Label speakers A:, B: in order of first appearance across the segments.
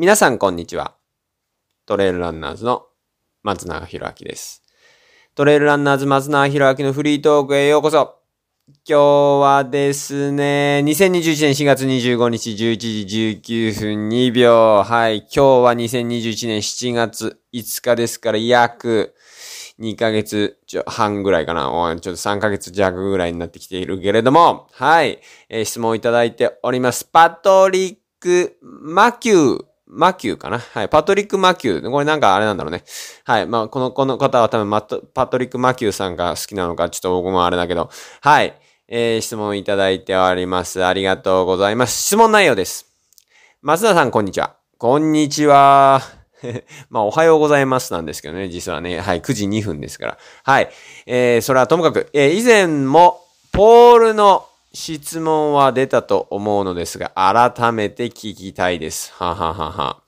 A: 皆さんこんにちは。トレイルランナーズの松永博明です。トレイルランナーズ松永博明のフリートークへようこそ。今日はですね、2021年4月25日11時19分2秒。はい。今日は2021年7月5日ですから約2ヶ月半ぐらいかな。ちょっと3ヶ月弱ぐらいになってきているけれども。はい。えー質問いただいております。パトリック・マキュー。マキューかな？はい。パトリック・マキュー。これなんかあれなんだろうね。はい。まあ、この、この方は多分マトパトリック・マキューさんが好きなのか、ちょっと僕もあれだけど。はい。えー質問いただいております。ありがとうございます。質問内容です。松田さん、こんにちは。こんにちは。まあ、おはようございますなんですけどね、実はね。はい、9時2分ですから。はい。えー、それはともかく、えー以前も、ポールの質問は出たと思うのですが、改めて聞きたいです。はははは。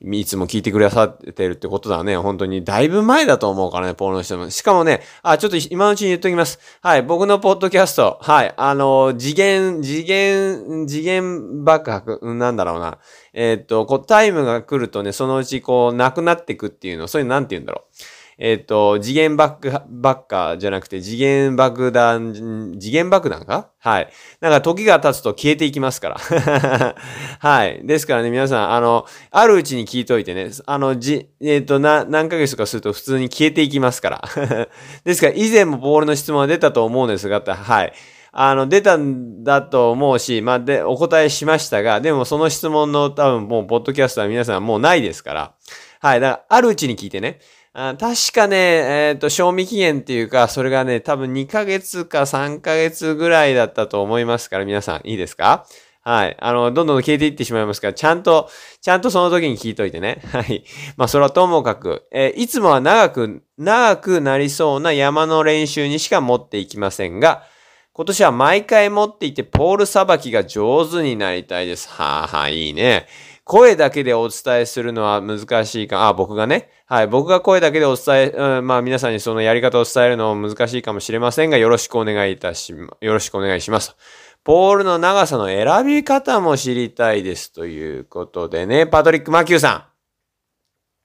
A: いつも聞いてくださってるってことだね。本当に。だいぶ前だと思うからね、ポールの質問。しかもね、あ、ちょっと今のうちに言っときます。はい、僕のポッドキャスト。はい、あの、次元、次元、次元爆発、なんだろうな。えーっと、こう、タイムが来るとね、そのうちこう、なくなってくっていうの、そういうのなんて言うんだろう。えーと、次元爆破、爆破じゃなくて、次元爆弾、次元爆弾か？はい。なんか時が経つと消えていきますから。はい。ですからね、皆さん、あの、あるうちに聞いといてね、あの、じ、えーと、な、何ヶ月かすると普通に消えていきますから。ですから、以前もボールの質問は出たと思うんですが、はい。あの、出たんだと思うし、まあ、で、お答えしましたが、でもその質問の多分もう、ポッドキャストは皆さんもうないですから。はい。だから、あるうちに聞いてね。確かね、えっ、と、賞味期限っていうか、それがね、多分2ヶ月か3ヶ月ぐらいだったと思いますから、皆さん、いいですか？はい。あの、どんどん消えていってしまいますから、ちゃんと、ちゃんとその時に聞いといてね。はい。まあ、それはともかく、えーいつもは長く、長くなりそうな山の練習にしか持っていきませんが、今年は毎回持っていて、ポールさばきが上手になりたいです。はあはあ、いいね。声だけでお伝えするのは難しいか、あ、僕がね。はい。僕が声だけでお伝え、うん、まあ皆さんにそのやり方を伝えるのも難しいかもしれませんが、よろしくお願いいたし、よろしくお願いします。ポールの長さの選び方も知りたいです。ということでね、パトリック・マキューさん。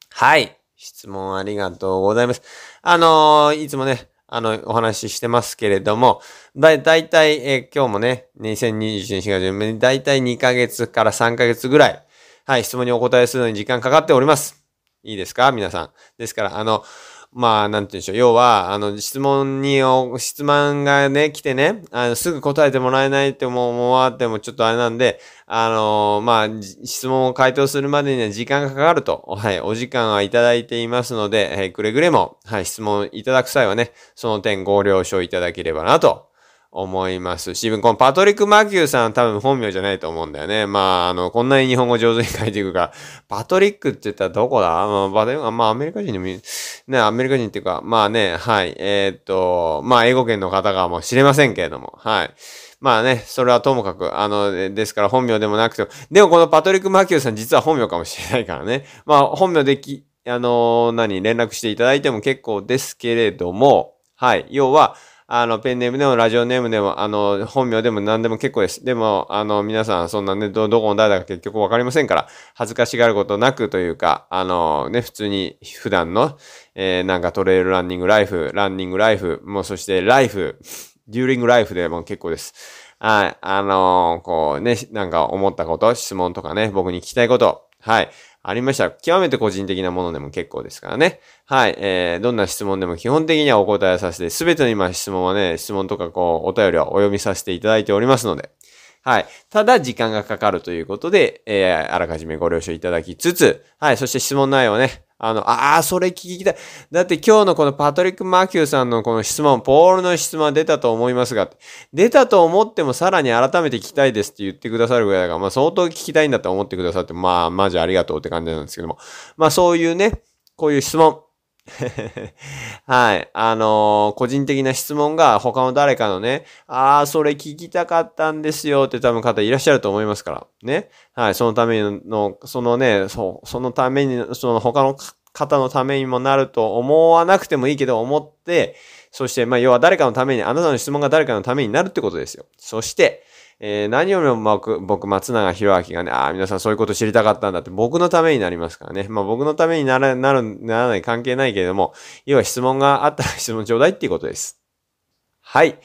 A: はい。質問ありがとうございます。あのーいつもね、あの、お話ししてますけれども、だ、だいたい、えー今日もね、2021年4月、だいたい2ヶ月から3ヶ月ぐらい、はい、質問にお答えするのに時間かかっております。いいですか？皆さん。ですから、あの、まあ、なんて言うんでしょう。要は、あの、質問に、質問がね、来てね、あのすぐ答えてもらえないっても思わってもちょっとあれなんで、あのまあ、質問を回答するまでには時間がかかると、はい、お時間はいただいていますので、はい、くれぐれも、はい、質問いただく際はね、その点ご了承いただければなと思いますし、このパトリック・マキューさん多分本名じゃないと思うんだよね。まあ、あの、こんなに日本語上手に書いていくか、パトリックって言ったらどこだ？まあ、バデまあ、アメリカ人でもいい、ね、アメリカ人っていうか、まあね、はい、えーっと、まあ、英語圏の方かもしれませんけれども、はい。まあね、それはともかく、あの、でですから本名でもなくても、でもこのパトリック・マキューさん実は本名かもしれないからね。まあ、本名でき、あの何、連絡していただいても結構ですけれども、はい。要は、あの、ペンネームでもラジオネームでも、あの、本名でも何でも結構です。でも、あの、皆さん、そんなね、ど、どこの誰だか結局わかりませんから、恥ずかしがることなくというか、あの、ね、普通に普段の、えーなんかトレイルランニングライフ、ランニングライフ、もうそしてライフ、デューリングライフでも結構です。はい。あのこうね、なんか思ったこと、質問とかね、僕に聞きたいこと、はい。ありましたら、極めて個人的なものでも結構ですからね。はい。えー、どんな質問でも基本的にはお答えさせて、すべての今質問はね、質問とかこう、お便りはお読みさせていただいておりますので。はい。ただ、時間がかかるということで、えー、あらかじめご了承いただきつつ、はい。そして質問内容ね、あの、ああ、それ聞きたい。だって今日のこのパトリック・マキューさんのこの質問、ポールの質問は出たと思いますが、出たと思ってもさらに改めて聞きたいですって言ってくださるぐらいだから、まあ相当聞きたいんだと思ってくださって、まあマジありがとうって感じなんですけども。まあそういうね、こういう質問。はい。あのー個人的な質問が他の誰かのね、ああ、それ聞きたかったんですよって多分方いらっしゃると思いますから。ね。はい。そのための、そのね、そ、そのために、その他の方のためにもなると思わなくてもいいけど思って、そして、まあ、要は誰かのために、あなたの質問が誰かのためになるってことですよ。そして、えー、何よりも僕、僕松永博明がね、ああ、皆さんそういうこと知りたかったんだって僕のためになりますからね。まあ僕のためになら、なる、ならない関係ないけれども、要は質問があったら質問ちょうだいっていうことです。はい。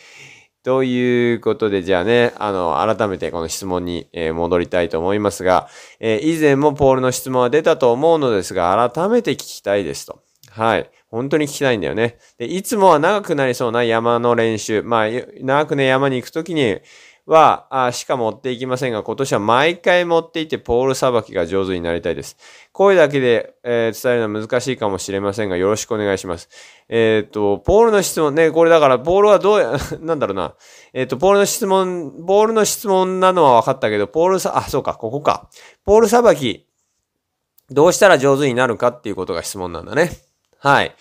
A: ということで、じゃあね、あの、改めてこの質問に、え、戻りたいと思いますが、えー、以前もポールの質問は出たと思うのですが、改めて聞きたいですと。はい。本当に聞きたいんだよね。で、いつもは長くなりそうな山の練習。まあ、長くね、山に行くときに、は、あしか持っていきませんが、今年は毎回持っていてポールさばきが上手になりたいです。声だけで、えー、伝えるのは難しいかもしれませんが、よろしくお願いします。えっ、と、ポールの質問ね、これだから、ポールはどうや、なんだろうな。えっ、と、ポールの質問、ポールの質問なのは分かったけど、ポールさ、あ、そうか、ここか。ポールさばき、どうしたら上手になるかっていうことが質問なんだね。はい。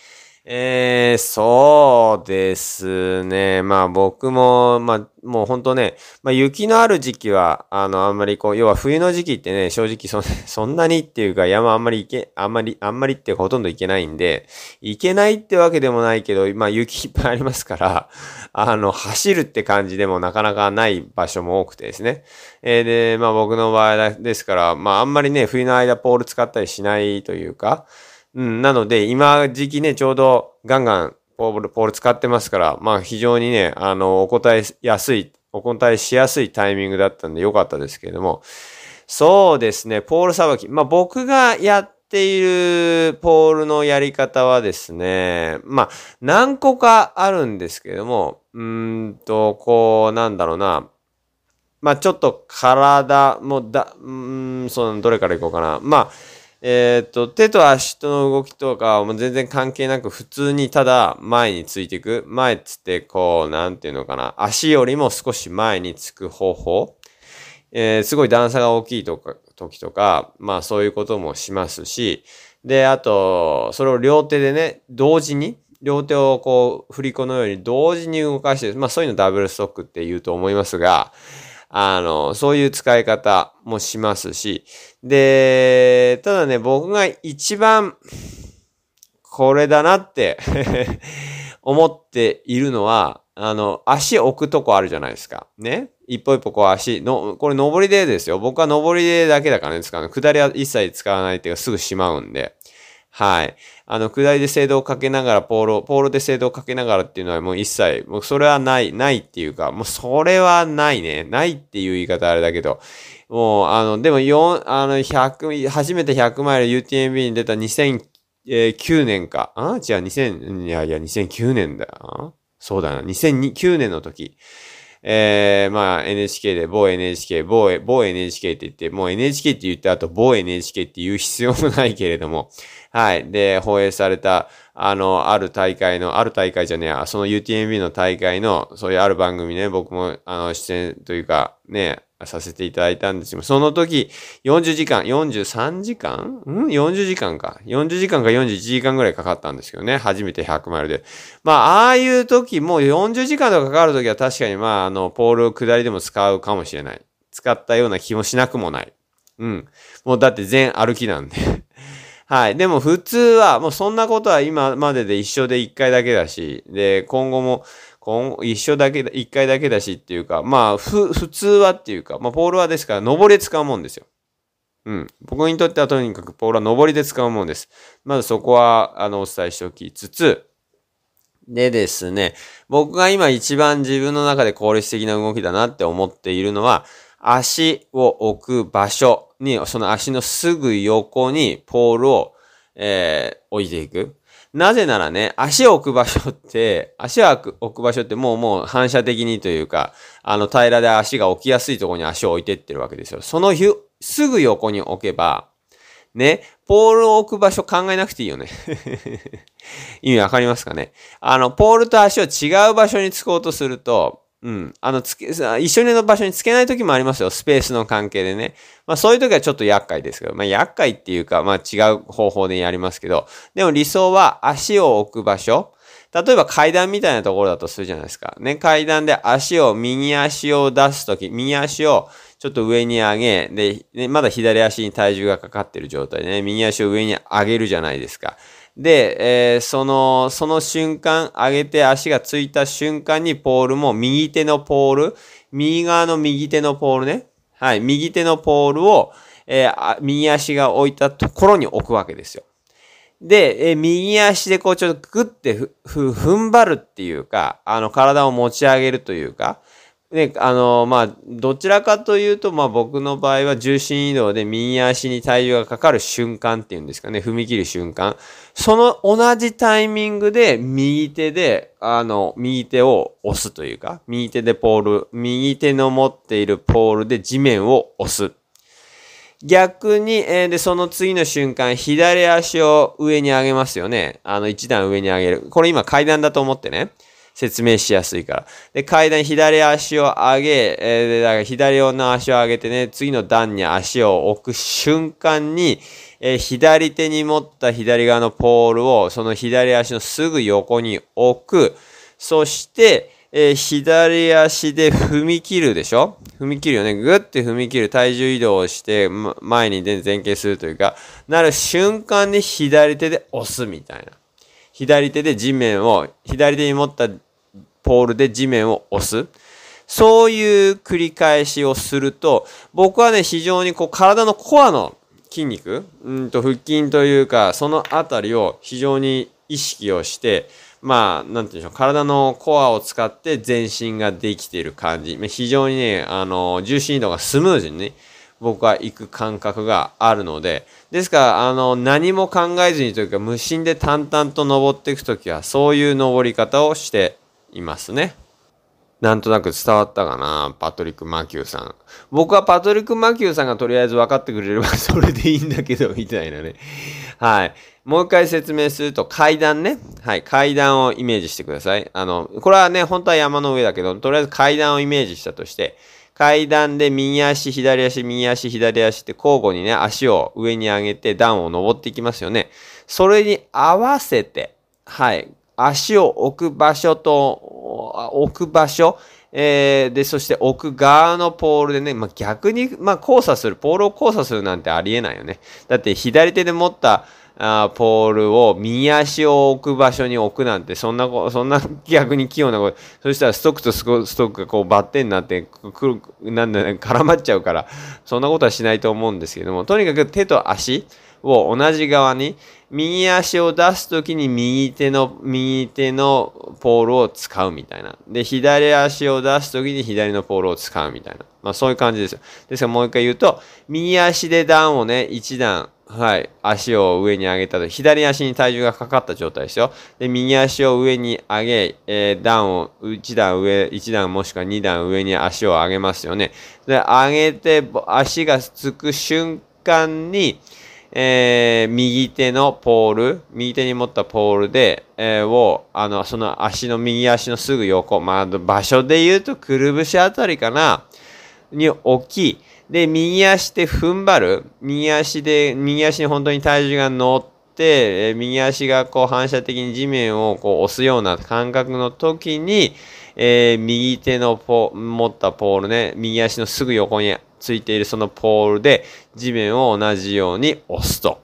A: えー、そうですね。まあ僕も、まあもう本当ね、まあ雪のある時期は、あの、あんまりこう、要は冬の時期ってね、正直そ そんなにっていうか山あんまり行け、あんまり、あんまりってほとんど行けないんで、行けないってわけでもないけど、まあ雪いっぱいありますから、あの、走るって感じでもなかなかない場所も多くてですね。えー、で、まあ僕の場合ですから、まああんまりね、冬の間ポール使ったりしないというか、うん、なので、今時期ね、ちょうどガンガンポール、ポール使ってますから、まあ非常にね、あの、お答えやすい、お答えしやすいタイミングだったんでよかったですけれども、そうですね、ポールさばき。まあ僕がやっているポールのやり方はですね、まあ何個かあるんですけれども、うんと、こう、なんだろうな、まあちょっと体もだ、うん、その、どれからいこうかな。まあ、えっ、と、手と足との動きとかも全然関係なく普通にただ前についていく。前つってこう、なんていうのかな。足よりも少し前につく方法。えー、すごい段差が大きいとか、時とか、まあそういうこともしますし、で、あと、それを両手でね、同時に、両手をこう、振り子のように同時に動かして、まあそういうのダブルストックって言うと思いますが、あの、そういう使い方もしますし、で、ただね、僕が一番、これだなって 思っているのは、あの、足置くとこあるじゃないですか。ね。一歩一歩こう足、の、これ上りでですよ。僕は上りでだけだからね、使うの。下りは一切使わないっていうかすぐしまうんで。はい。あの、下りで精度をかけながら、ポール、ポールで精度をかけながらっていうのはもう一切、もうそれはない、ないっていうか、もうそれはないね。ないっていう言い方あれだけど、もう、あの、でも4、あの、100、初めて100マイル UTMB に出た2009年か。あ違う、2000、いやいや、2009年だよ。そうだな、2009年の時。えー、まあ NHK で某 NHK、某、某 NHK って言って、もう NHK って言った後某 NHK って言う必要もないけれども、はい。で、放映された、あの、ある大会の、ある大会じゃねえ、その UTMB の大会の、そういうある番組ね、僕も、あの、出演というか、ね、させていただいたんですけど、その時、40時間、43時間？ん ?40 時間か。40時間か41時間ぐらいかかったんですけどね。初めて100マイルで。まあ、ああいう時、もう40時間とかかかる時は確かに、まあ、あの、ポールを下りでも使うかもしれない。使ったような気もしなくもない。うん。もうだって全歩きなんで はい。でも普通は、もうそんなことは今までで一生で一回だけだし、で、今後も、今一生だけだ、一回だけだしっていうか、まあ、ふ、普通はっていうか、まあ、ポールはですから、登り使うもんですよ。うん。僕にとってはとにかくポールは登りで使うもんです。まずそこは、あの、お伝えしておきつつ、でですね、僕が今一番自分の中で効率的な動きだなって思っているのは、足を置く場所に、その足のすぐ横にポールを、えー、置いていく。なぜならね、足を置く場所って、足を置く場所ってもうもう反射的にというか、あの平らで足が置きやすいところに足を置いてってるわけですよ。そのすぐ横に置けば、ね、ポールを置く場所考えなくていいよね。意味わかりますかね？あの、ポールと足を違う場所につこうとすると、うん。あの、つけ、一緒にの場所につけない時もありますよ。スペースの関係でね。まあそういう時はちょっと厄介ですけど、まあ厄介っていうか、まあ違う方法でやりますけど、でも理想は足を置く場所。例えば階段みたいなところだとするじゃないですか。ね、階段で足を、右足を出すとき、右足をちょっと上に上げ、で、ね、まだ左足に体重がかかってる状態でね、右足を上に上げるじゃないですか。で、えー、その、その瞬間、上げて足がついた瞬間にポールも右手のポール、右側の右手のポールね。はい、右手のポールを、えー、右足が置いたところに置くわけですよ。で、えー、右足でこうちょっとグッてふ、ふ、踏ん張るっていうか、あの、体を持ち上げるというか、ね、あの、まあ、どちらかというと、まあ僕の場合は重心移動で右足に体重がかかる瞬間っていうんですかね、踏み切る瞬間。その同じタイミングで右手で、あの、右手を押すというか、右手でポール、右手の持っているポールで地面を押す。逆に、えー、で、その次の瞬間、左足を上に上げますよね。あの、一段上に上げる。これ今階段だと思ってね。説明しやすいから。で、階段左足を上げ、えー、だから左の足を上げてね、次の段に足を置く瞬間に、えー、左手に持った左側のポールを、その左足のすぐ横に置く。そして、えー、左足で踏み切るでしょ？踏み切るよね。ぐって踏み切る。体重移動をして、前に前傾するというか、なる瞬間に左手で押すみたいな。左手で地面を、左手に持ったポールで地面を押す。そういう繰り返しをすると、僕はね、非常にこう体のコアの筋肉、うんと腹筋というか、そのあたりを非常に意識をして、まあ、なんていうんでしょう、体のコアを使って全身ができている感じ。非常にね、あの、重心移動がスムーズにね、僕は行く感覚があるので、ですから、あの、何も考えずにというか、無心で淡々と登っていくときは、そういう登り方をしていますね。なんとなく伝わったかなパトリック・マキューさん。僕はパトリック・マキューさんがとりあえず分かってくれれば それでいいんだけど、みたいなね。はい。もう一回説明すると階段ね。はい。階段をイメージしてください。あの、これはね、本当は山の上だけど、とりあえず階段をイメージしたとして、階段で右足、左足、右足、左足って交互にね、足を上に上げて段を登っていきますよね。それに合わせて、はい。足を置く場所と、置く場所、えー、で、そして置く側のポールでね、まあ、逆に、まあ、交差する、ポールを交差するなんてありえないよね。だって左手で持ったあポールを右足を置く場所に置くなんて、そんな、そんな逆に器用なこと、そしたらストックとストックがこうバッテンになって、くる、なんだ、絡まっちゃうから、そんなことはしないと思うんですけども、とにかく手と足、を同じ側に、右足を出すときに右手の、右手のポールを使うみたいな。で、左足を出すときに左のポールを使うみたいな。まあそういう感じですよ。ですからもう一回言うと、右足で段をね、一段、はい、足を上に上げたと、左足に体重がかかった状態ですよ。で、右足を上に上げ、えー、段を一段上、一段もしくは二段上に足を上げますよね。で、上げて、足がつく瞬間に、えー、右手のポール、右手に持ったポールで、えー、を、あの、その足の右足のすぐ横、まあ、場所で言うとくるぶしあたりかな、に置き、で、右足で踏ん張る、右足で、右足に本当に体重が乗って、え、右足がこう反射的に地面をこう押すような感覚の時に、えー、右手のポ持ったポールね、右足のすぐ横についているそのポールで地面を同じように押すと。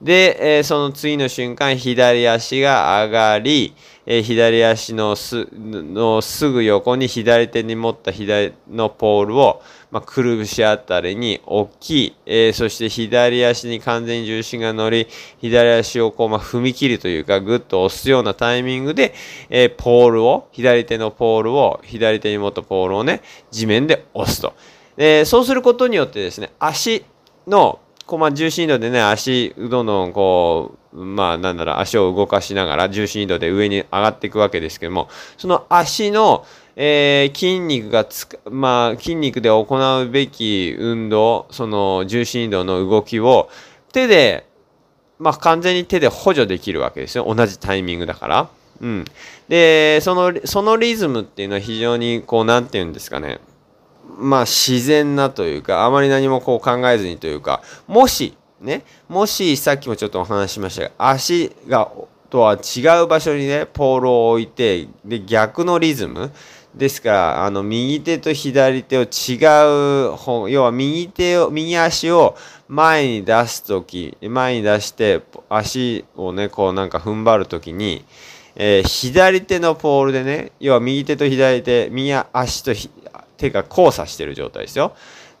A: で、えー、その次の瞬間、左足が上がり、えー、左足のすのすぐ横に左手に持った左のポールを、まあ、くるぶしあたりに置き、えー、そして左足に完全に重心が乗り、左足をこう、まあ、踏み切るというか、ぐっと押すようなタイミングで、えー、ポールを、左手のポールを、左手に持ったポールをね、地面で押すと。で、そうすることによってですね、足の、こうま、重心移動でね、足、どんどんこう、まあ、なんだろう、足を動かしながら重心移動で上に上がっていくわけですけども、その足の、えー、筋肉がつか、まあ、筋肉で行うべき運動、その重心移動の動きを手で、まあ、完全に手で補助できるわけですよ。同じタイミングだから。うん。で、その、そのリズムっていうのは非常に、こう、なんて言うんですかね。まあ自然なというか、あまり何もこう考えずにというか、もし、ね、もしさっきもちょっとお話ししましたが、足がとは違う場所にね、ポールを置いて、で、逆のリズム、ですから、あの、右手と左手を違う方、要は右手を、右足を前に出すとき、前に出して、足をね、こうなんか踏ん張るときに、えー左手のポールでね、要は右手と左手、右足と手が交差してる状態ですよ。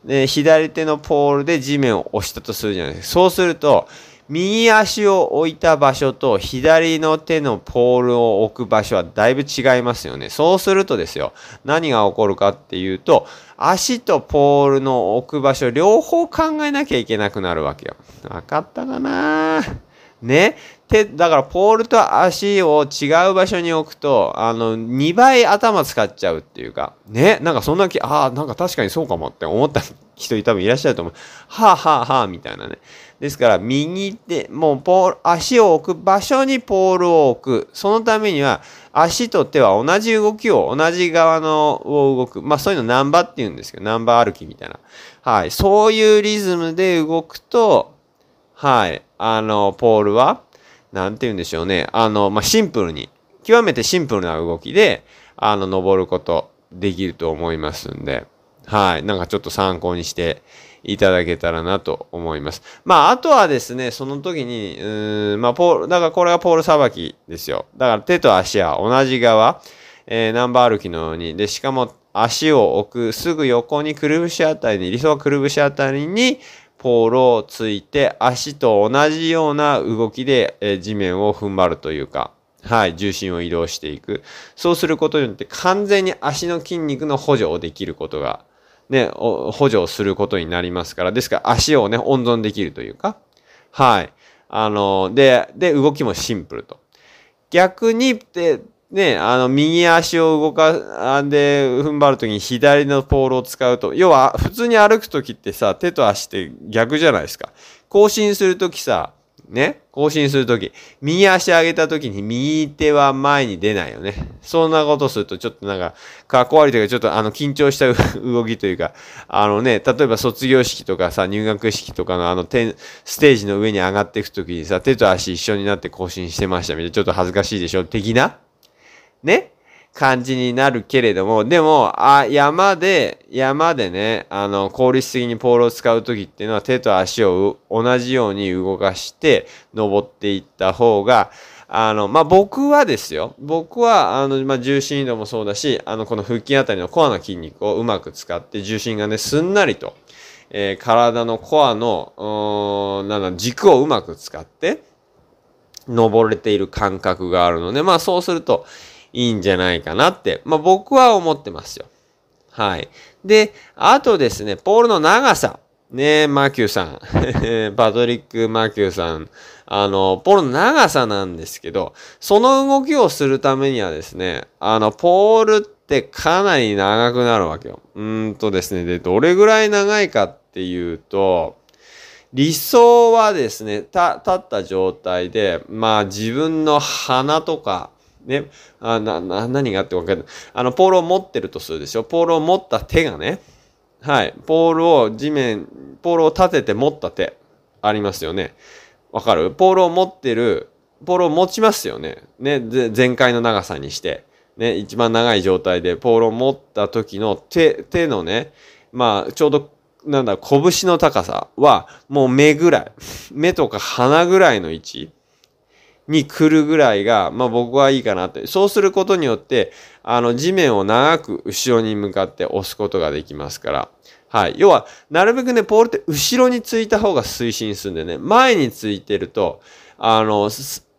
A: で、左手のポールで地面を押したとするじゃないですか。そうすると、右足を置いた場所と左の手のポールを置く場所はだいぶ違いますよね。そうするとですよ、何が起こるかっていうと、足とポールの置く場所両方考えなきゃいけなくなるわけよ。わかったかな？ぁね。手、だからポールと足を違う場所に置くと、あの、2倍頭使っちゃうっていうか、ね。なんかそんな気、ああ、なんか確かにそうかもって思った人多分いらっしゃると思う。はあはあはあみたいなね。ですから、右手、もうポール、足を置く場所にポールを置く。そのためには、足と手は同じ動きを、同じ側のを動く。まあそういうのナンバーって言うんですけど、ナンバー歩きみたいな。はい。そういうリズムで動くと、はい。あの、ポールは、なんて言うんでしょうね。あの、まあ、シンプルに、極めてシンプルな動きで、あの、登ることできると思いますんで、はい。なんかちょっと参考にしていただけたらなと思います。まあ、あとはですね、その時に、うーん、まあ、ポール、だからこれがポールさばきですよ。だから手と足は同じ側、えー、ナンバー歩きのように、で、しかも足を置くすぐ横にくるぶしあたりに、理想はくるぶしあたりに、ポールをついて、足と同じような動きで、え地面を踏ん張るというか、はい、重心を移動していく。そうすることによって完全に足の筋肉の補助をできることが、ね、補助をすることになりますから、ですから足をね、温存できるというか、はい。あの、で、で、動きもシンプルと。逆に、で、ね、あの、右足を動か、あで、踏ん張るときに左のポールを使うと、要は、普通に歩くときってさ、手と足って逆じゃないですか。更新するときさ、ね、更新するとき、右足上げたときに右手は前に出ないよね。そんなことするとちょっとなんか、かっこ悪いというか、ちょっとあの、緊張した 動きというか、あのね、例えば卒業式とかさ、入学式とかのあの、ステージの上に上がっていくときにさ、手と足一緒になって更新してましたみたいな、ちょっと恥ずかしいでしょ的なね感じになるけれども、でも、あ、山で、山でね、あの、効率的にポールを使うときっていうのは手と足を同じように動かして登っていった方が、あの、まあ、僕はですよ。僕は、あの、まあ、重心移動もそうだし、あの、この腹筋あたりのコアの筋肉をうまく使って重心がね、すんなりと、えー体のコアの、うんなんだ、軸をうまく使って、登れている感覚があるので、まあそうするといいんじゃないかなって、まあ僕は思ってますよ。はい。で、あとですね、ポールの長さ。ねマキューさん。パトリック・マキューさん。あの、ポールの長さなんですけど、その動きをするためにはですね、あの、ポールってかなり長くなるわけよ。うんとですね、で、どれぐらい長いかっていうと、理想はですね、た、立った状態で、まあ自分の鼻とか、ね、あな、な、何があってわかんない。あの、ポールを持ってるとするでしょ？ポールを持った手がね、はい、ポールを地面、ポールを立てて持った手、ありますよね。わかる？ポールを持ってる、ポールを持ちますよね。ね、全開の長さにして。ね、一番長い状態でポールを持った時の手、手のね、まあ、ちょうどなんだ、拳の高さは、もう目ぐらい、目とか鼻ぐらいの位置に来るぐらいが、まあ僕はいいかなって。そうすることによって、あの、地面を長く後ろに向かって押すことができますから。はい。要は、なるべくね、ポールって後ろについた方が推進するんでね、前についてると、あの、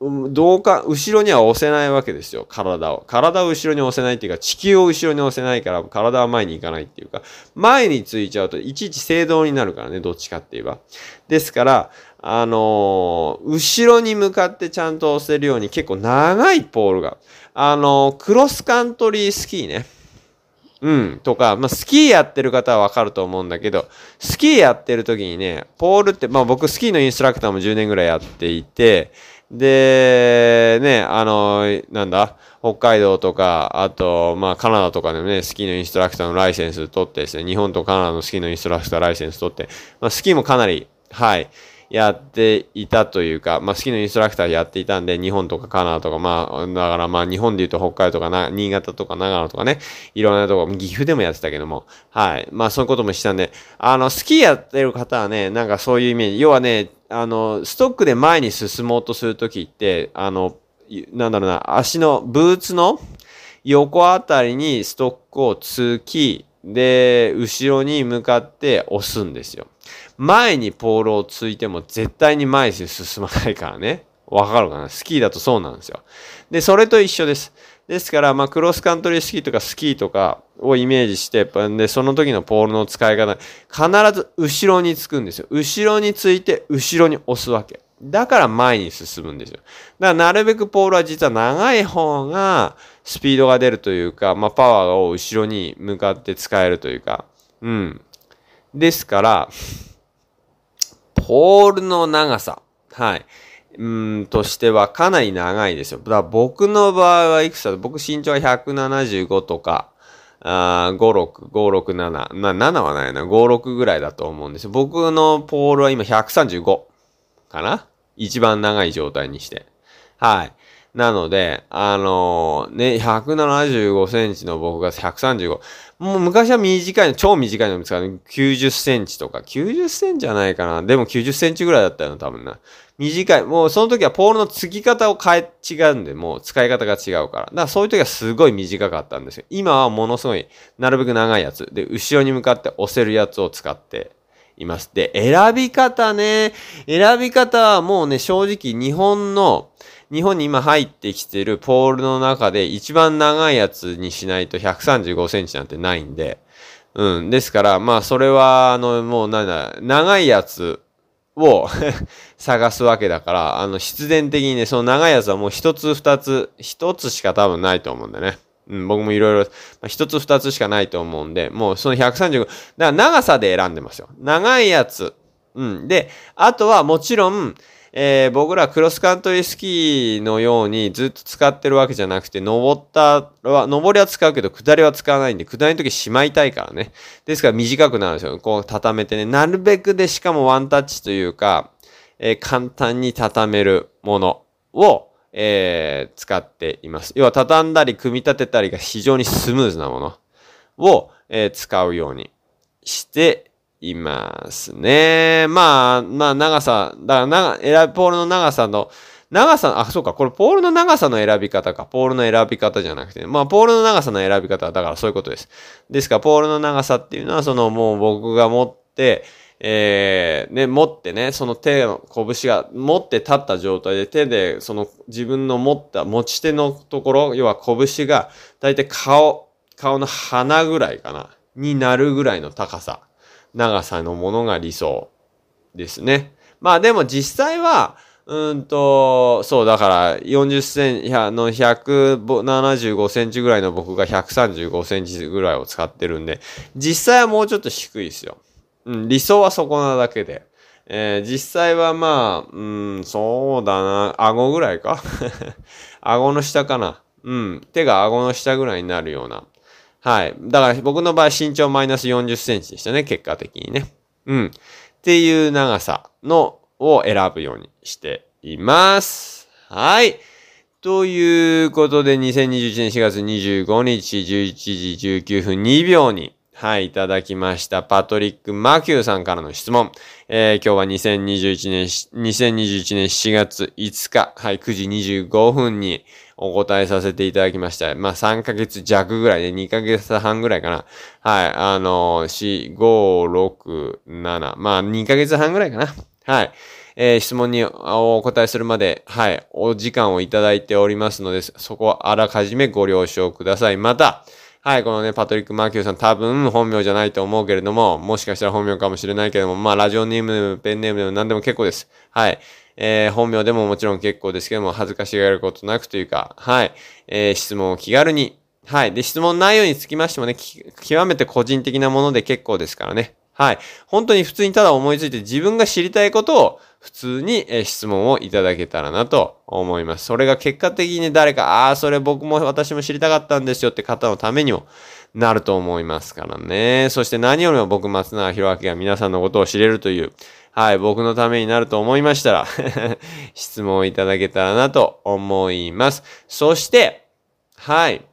A: どうか、後ろには押せないわけですよ、体を。体を後ろに押せないっていうか、地球を後ろに押せないから、体は前に行かないっていうか、前についちゃうと、いちいち制動になるからね、どっちかって言えば。ですから、あのー後ろに向かってちゃんと押せるように結構長いポールが。あのークロスカントリースキーね。うん、とか、まあ、スキーやってる方はわかると思うんだけど、スキーやってる時にね、ポールって、まあ僕スキーのインストラクターも10年ぐらいやっていて、で、ね、あの、なんだ、北海道とか、あと、まあカナダとかでもね、スキーのインストラクターのライセンス取ってですね、日本とカナダのスキーのインストラクターライセンス取って、まあスキーもかなり、はい、やっていたというか、まあ、スキーのインストラクターやっていたんで、日本とかカナダとか、まあ、だからまあ、日本で言うと北海道とかな、新潟とか長野とかね、いろんなとこ、岐阜でもやってたけども、はい。まあ、そういうこともしたんで、あの、スキーやってる方はね、なんかそういうイメージ、要はね、あの、ストックで前に進もうとするときって、あの、なんだろうな、足の、ブーツの横あたりにストックを突き、で、後ろに向かって押すんですよ。前にポールをついても絶対に前に進まないからね。わかるかな？スキーだとそうなんですよ。で、それと一緒です。ですから、まあ、クロスカントリースキーとかスキーとかをイメージして、で、その時のポールの使い方、必ず後ろにつくんですよ。後ろについて、後ろに押すわけ。だから前に進むんですよ。だからなるべくポールは実は長い方がスピードが出るというか、まあ、パワーを後ろに向かって使えるというか、うん。ですから、ポールの長さ、はい。うんとしてはかなり長いですよ。だ僕の場合はいくつだ？と、僕身長は175とか、あ56、567、な、7はないな、56ぐらいだと思うんですよ。僕のポールは今135かな？一番長い状態にして。はい。なので、あのー、ね、175センチの僕が135。もう昔は短いの、超短いの見つかる90センチとか、90センチじゃないかな。でも90センチぐらいだったよ、多分な。短い。もうその時はポールの付き方を変え、違うんで、もう使い方が違うから。だからそういう時はすごい短かったんですよ。今はものすごい、なるべく長いやつ。で、後ろに向かって押せるやつを使っています。で、選び方ね。選び方はもうね、正直日本の、日本に今入ってきてるポールの中で一番長いやつにしないと135センチなんてないんで、うん。ですから、まあ、それは、あの、もうなんだ、長いやつを 探すわけだから、あの、必然的にね、その長いやつはもう一つ二つ、一つしか多分ないと思うんだね。うん、僕もいろいろ、一つ二つしかないと思うんで、もうその135、だから長さで選んでますよ。長いやつ。うん。で、あとはもちろん、えー、僕らクロスカントリースキーのようにずっと使ってるわけじゃなくて、登ったは、登りは使うけど、下りは使わないんで、下りの時しまいたいからね。ですから短くなるんですよ。こう畳めてね。なるべくでしかもワンタッチというか、えー、簡単に畳めるものを、えー、使っています。要は畳んだり組み立てたりが非常にスムーズなものを、えー、使うようにしていますね。まあ、まあ、長さ、だから長、選ポールの長さの、長さ、あ、そうか、これポールの長さの選び方か。ポールの選び方じゃなくて、まあ、ポールの長さの選び方は、だからそういうことです。ですから、ポールの長さっていうのは、その、もう僕が持って、えー、ね、持ってね、その手の拳が持って立った状態で手で、その自分の持った持ち手のところ、要は拳が、だいたい顔、顔の鼻ぐらいかな、になるぐらいの高さ。長さのものが理想ですね。まあでも実際は、うんと、そう、だから40センチ、の175センチぐらいの僕が135センチぐらいを使ってるんで、実際はもうちょっと低いですよ。うん、理想はそこなだけで。えー、実際はまあ、うん、そうだな、顎ぐらいか？顎の下かな？うん、手が顎の下ぐらいになるような。はい。だから僕の場合身長マイナス40センチでしたね、結果的にね。うん。っていう長さのを選ぶようにしています。はい。ということで、2021年4月25日11時19分2秒に、はい、いただきました。パトリック・マキューさんからの質問。えー、今日は2021年、2021年4月5日、はい、9時25分に、お答えさせていただきました。まあ、3ヶ月弱ぐらいで、2ヶ月半ぐらいかな。はい。あの、4、5、6、7。まあ、2ヶ月半ぐらいかな。はい。えー、質問にお答えするまで、はい、お時間をいただいておりますので、そこはあらかじめご了承ください。また、はい、このね、パトリック・マーキューさん多分本名じゃないと思うけれども、もしかしたら本名かもしれないけれども、まあ、ラジオネーム、ペンネームでも何でも結構です。はい。えー、本名でももちろん結構ですけども、恥ずかしがることなくというか、はい、えー、質問を気軽に、はい。で、質問内容につきましてもね、極めて個人的なもので結構ですからね。はい。本当に普通にただ思いついて自分が知りたいことを普通に、質問をいただけたらなと思います。それが結果的に誰か、ああ、それ僕も私も知りたかったんですよって方のためにもなると思いますからね。そして何よりも僕、松永博明が皆さんのことを知れるという、はい、僕のためになると思いましたら 質問をいただけたらなと思います。そして、はい、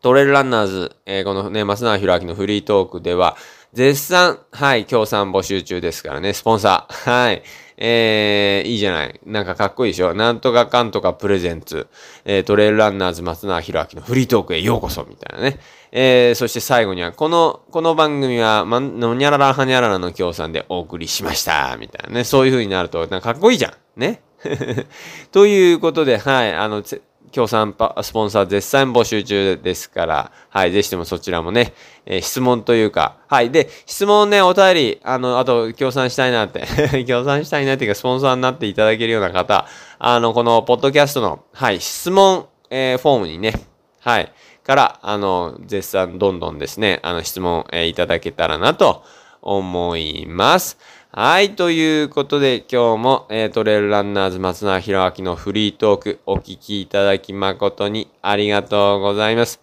A: トレイルランナーズ、えー、このね、松永博明のフリートークでは、絶賛、はい、協賛募集中ですからね、スポンサー。はい。えー、いいじゃない。なんかかっこいいでしょ。なんとかかんとかプレゼンツ。えー、トレイルランナーズ松永博明のフリートークへようこそ、みたいなね。えー、そして最後には、この、この番組は、ま、のにゃららはにゃららの協賛でお送りしました、みたいなね。そういう風になると、なんかかっこいいじゃん。ね。ということで、はい、あの、協賛パ、スポンサー絶賛募集中ですから、はい、ぜひともそちらもね、えー、質問というか、はい、で、質問ね、お便り、あの、あと、協賛したいなって 協賛したいなっていうか、スポンサーになっていただけるような方、あの、この、ポッドキャストの、はい、質問、えー、フォームにね、はい、から、あの、絶賛どんどんですね、あの、質問、えー、いただけたらなと思います。はい。ということで、今日も、えー、トレイルランナーズ松永博明のフリートークお聞きいただき誠にありがとうございます。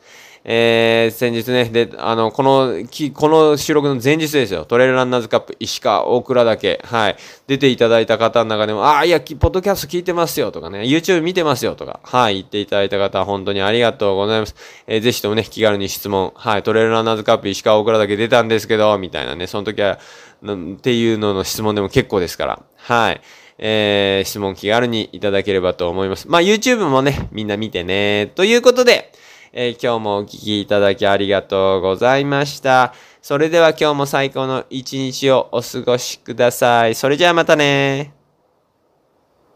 A: えー、先日ね、で、あの、この、き、この収録の前日ですよ。トレイルランナーズカップ石川大倉だけ、はい。出ていただいた方の中でも、ああ、いや、ポッドキャスト聞いてますよとかね、YouTube 見てますよとか、はい、言っていただいた方、本当にありがとうございます。えー、ぜひともね、気軽に質問、はい、トレイルランナーズカップ石川大倉だけ出たんですけど、みたいなね、その時は、っていうのの質問でも結構ですから、はい。えー、質問気軽にいただければと思います。まあ、YouTube もね、みんな見てね。ということで、えー、今日もお聴きいただきありがとうございました。それでは今日も最高の一日をお過ごしください。それじゃあまたね